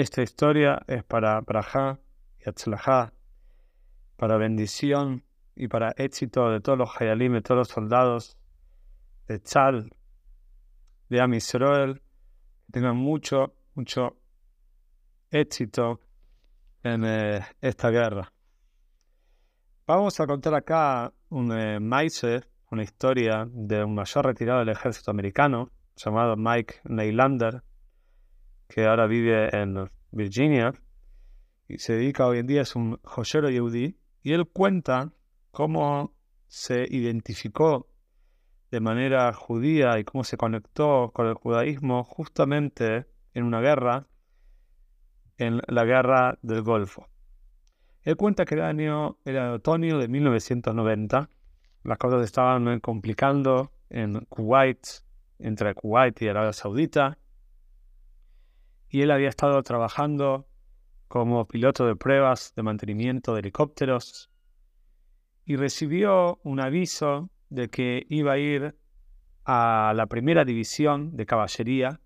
esta historia es para Braja y Atzlajá, para bendición y para éxito de todos los Hayalim, de todos los soldados de Tzal, de Amisroel, que tengan mucho, mucho éxito en eh, esta guerra. Vamos a contar acá un eh, una historia de un mayor retirado del ejército americano llamado Mike Neylander, que ahora vive en Virginia y se dedica hoy en día, es un joyero yehudí, y él cuenta cómo se identificó de manera judía y cómo se conectó con el judaísmo justamente en una guerra, en la guerra del Golfo. Él cuenta que el año era otoño de 1990, las cosas estaban complicando en Kuwait, entre Kuwait y Arabia Saudita, y él había estado trabajando como piloto de pruebas de mantenimiento de helicópteros y recibió un aviso de que iba a ir a la primera división de caballería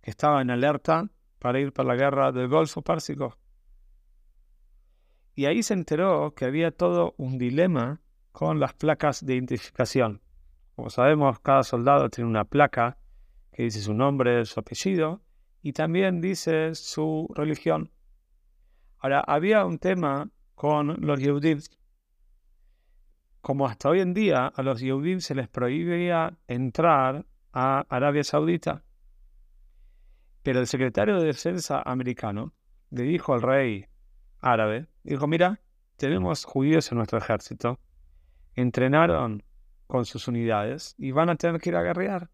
que estaba en alerta para ir para la guerra del Golfo Pérsico. Y ahí se enteró que había todo un dilema con las placas de identificación. Como sabemos, cada soldado tiene una placa que dice su nombre, su apellido y también dice su religión. Ahora, había un tema con los Yehudim. Como hasta hoy en día a los Yehudim se les prohibía entrar a Arabia Saudita. Pero el secretario de Defensa americano le dijo al rey árabe, dijo, mira, tenemos judíos en nuestro ejército, entrenaron con sus unidades y van a tener que ir a guerrear.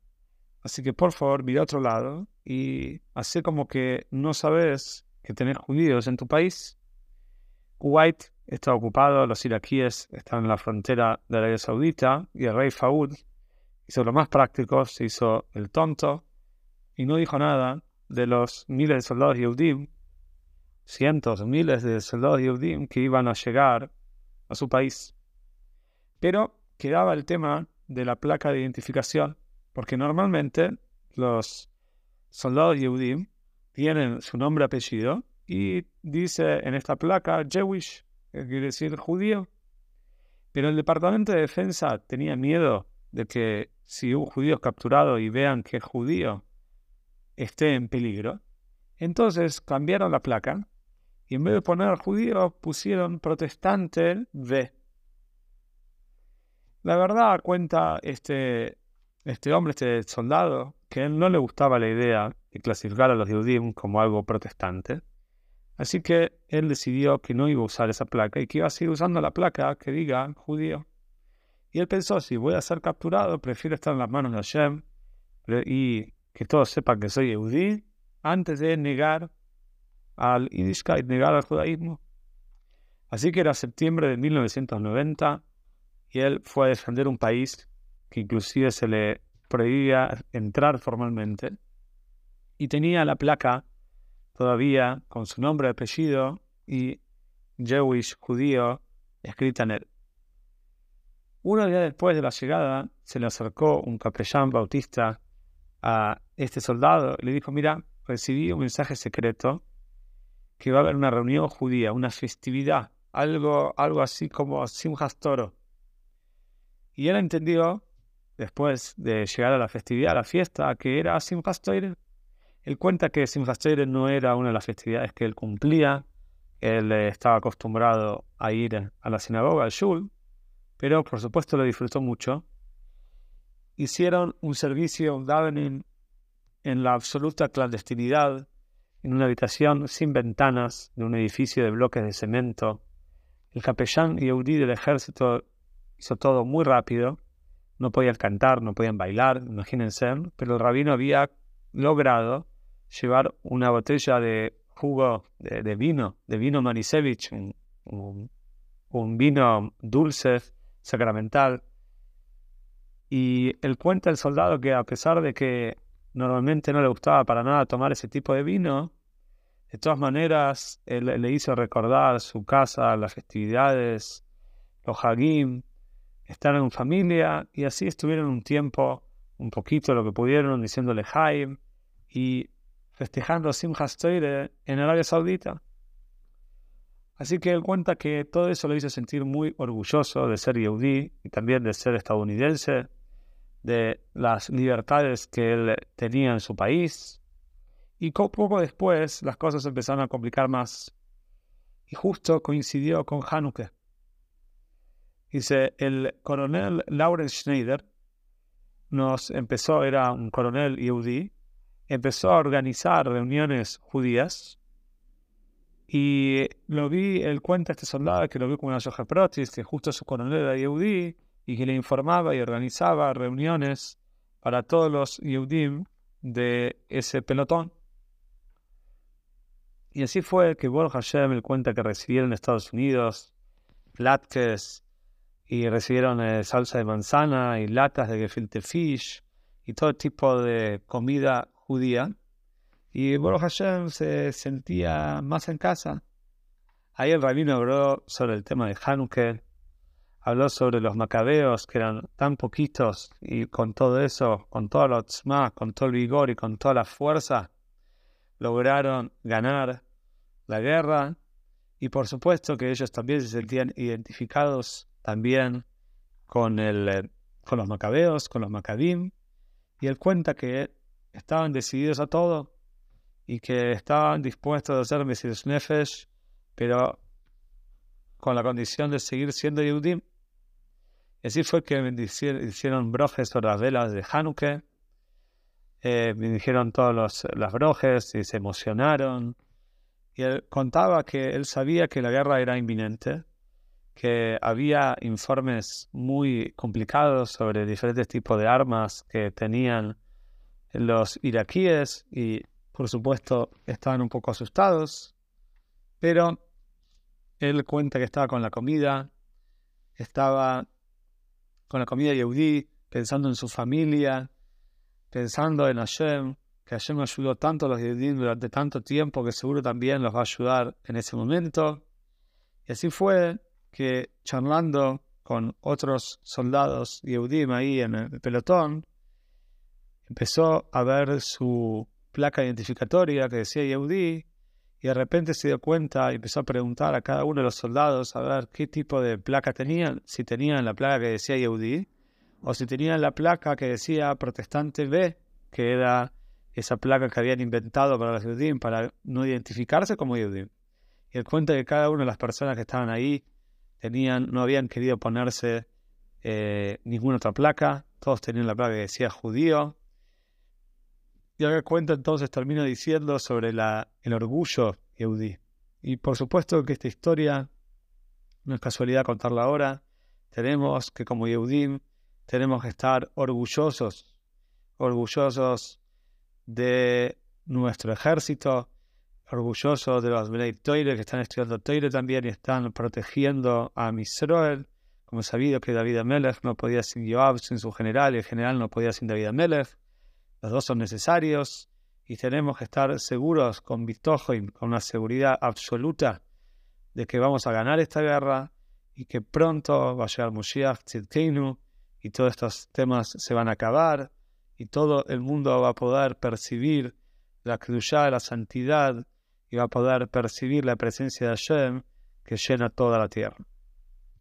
Así que por favor, mira a otro lado y hace como que no sabes que tenés judíos en tu país. Kuwait está ocupado, los iraquíes están en la frontera de Arabia Saudita y el rey Faud hizo lo más práctico, se hizo el tonto y no dijo nada de los miles de soldados Yehudim, cientos, miles de soldados Yehudim que iban a llegar a su país. Pero quedaba el tema de la placa de identificación porque normalmente los soldados Yehudim tienen su nombre apellido y dice en esta placa Jewish, que quiere decir judío. Pero el Departamento de Defensa tenía miedo de que si un judío es capturado y vean que es judío, esté en peligro. Entonces cambiaron la placa y en vez de poner judío pusieron protestante V. La verdad cuenta este este hombre, este soldado, que él no le gustaba la idea de clasificar a los judíos como algo protestante. Así que él decidió que no iba a usar esa placa y que iba a seguir usando la placa que diga judío. Y él pensó, si voy a ser capturado, prefiero estar en las manos de Hashem y que todos sepan que soy judío antes de negar al y negar al judaísmo. Así que era septiembre de 1990 y él fue a defender un país que inclusive se le prohibía entrar formalmente, y tenía la placa todavía con su nombre, apellido y Jewish, judío, escrita en él. Uno día después de la llegada, se le acercó un capellán bautista a este soldado y le dijo, mira, recibí un mensaje secreto que va a haber una reunión judía, una festividad, algo, algo así como Simchas Toro. Y él entendió después de llegar a la festividad, a la fiesta, que era Simchas Él cuenta que Simchas no era una de las festividades que él cumplía, él eh, estaba acostumbrado a ir a la sinagoga, al shul, pero por supuesto lo disfrutó mucho. Hicieron un servicio, un davening, en la absoluta clandestinidad, en una habitación sin ventanas de un edificio de bloques de cemento. El capellán Yehudi del ejército hizo todo muy rápido no podían cantar, no podían bailar, imagínense, pero el rabino había logrado llevar una botella de jugo de, vino, de vino Manisevich, un, vino dulce, sacramental. Y él cuenta el soldado que a pesar de que normalmente no le gustaba para nada tomar ese tipo de vino, de todas maneras él, le hizo recordar su casa, las festividades, los hagim, estar en familia y así estuvieron un tiempo, un poquito lo que pudieron, diciéndole Jaime y festejando Simchas Torah en Arabia Saudita. Así que él cuenta que todo eso lo hizo sentir muy orgulloso de ser yehudí y también de ser estadounidense, de las libertades que él tenía en su país. Y poco después las cosas empezaron a complicar más. Y justo coincidió con Hanukkah. Dice, el coronel Lawrence Schneider nos empezó, era un coronel yehudí, empezó a organizar reuniones judías y lo vi, él cuenta este soldado que lo vio como una Yoje Protis, que justo su coronel era Yehudi, y que le informaba y organizaba reuniones para todos los Yehudim de ese pelotón. Y así fue que Bor Hashem él cuenta que recibieron en Estados Unidos latkes y recibieron eh, salsa de manzana y latas de gefilte fish y todo tipo de comida judía y Baruch Hashem se sentía más en casa. Ahí el rabino habló sobre el tema de Hanukkah, habló sobre los macabeos, que eran tan poquitos, y con todo eso, con toda la otzma, con todo el vigor y con toda la fuerza, lograron ganar la guerra. Y por supuesto que ellos también se sentían identificados también con, el, eh, con los macabeos, con los macabim. Y él cuenta que estaban decididos a todo y que estaban dispuestos a hacer Mesiris Nefesh, pero con la condición de seguir siendo Yehudim. Así fue que hicieron brojes sobre las velas de Hanukkah, eh, dijeron todos las brojes y se emocionaron. Y él contaba que él sabía que la guerra era inminente, que había informes muy complicados sobre diferentes tipos de armas que tenían los iraquíes y por supuesto, estaban un poco asustados, pero él cuenta que estaba con la comida, estaba con la comida Yehudi, pensando en su familia, pensando en Hashem, que Hashem ayudó tanto a los Yehudim durante tanto tiempo que seguro también los va a ayudar en ese momento. Y así fue que charlando con otros soldados Yehudim ahí en el pelotón, empezó a ver su placa identificatoria que decía Yehudi, y de repente se dio cuenta y empezó a preguntar a cada uno de los soldados a ver qué tipo de placa tenían, si tenían la placa que decía Yehudi, o si tenían la placa que decía Protestante B, que era esa placa que habían inventado para los Yehudim para no identificarse como Yehudi. Y él cuenta que cada una de las personas que estaban ahí tenían, no habían querido ponerse eh, ninguna otra placa, todos tenían la placa que decía judío, y ahora cuenta entonces termina diciendo sobre el orgullo Yehudi. Y por supuesto que esta historia no es casualidad contarla ahora. Tenemos que como Yehudim tenemos que estar orgullosos, orgullosos de nuestro ejército, orgullosos de los Toire que están estudiando Toire también y están protegiendo a Misroel. Como sabido que David Amelech no podía sin Joab, sin su general, y el general no podía sin David Amelech. Los dos son necesarios y tenemos que estar seguros con Bitojoim, con una seguridad absoluta de que vamos a ganar esta guerra y que pronto va a llegar Moshiach Tzidkeinu y todos estos temas se van a acabar y todo el mundo va a poder percibir la Kedushá, la santidad y va a poder percibir la presencia de Hashem que llena toda la tierra.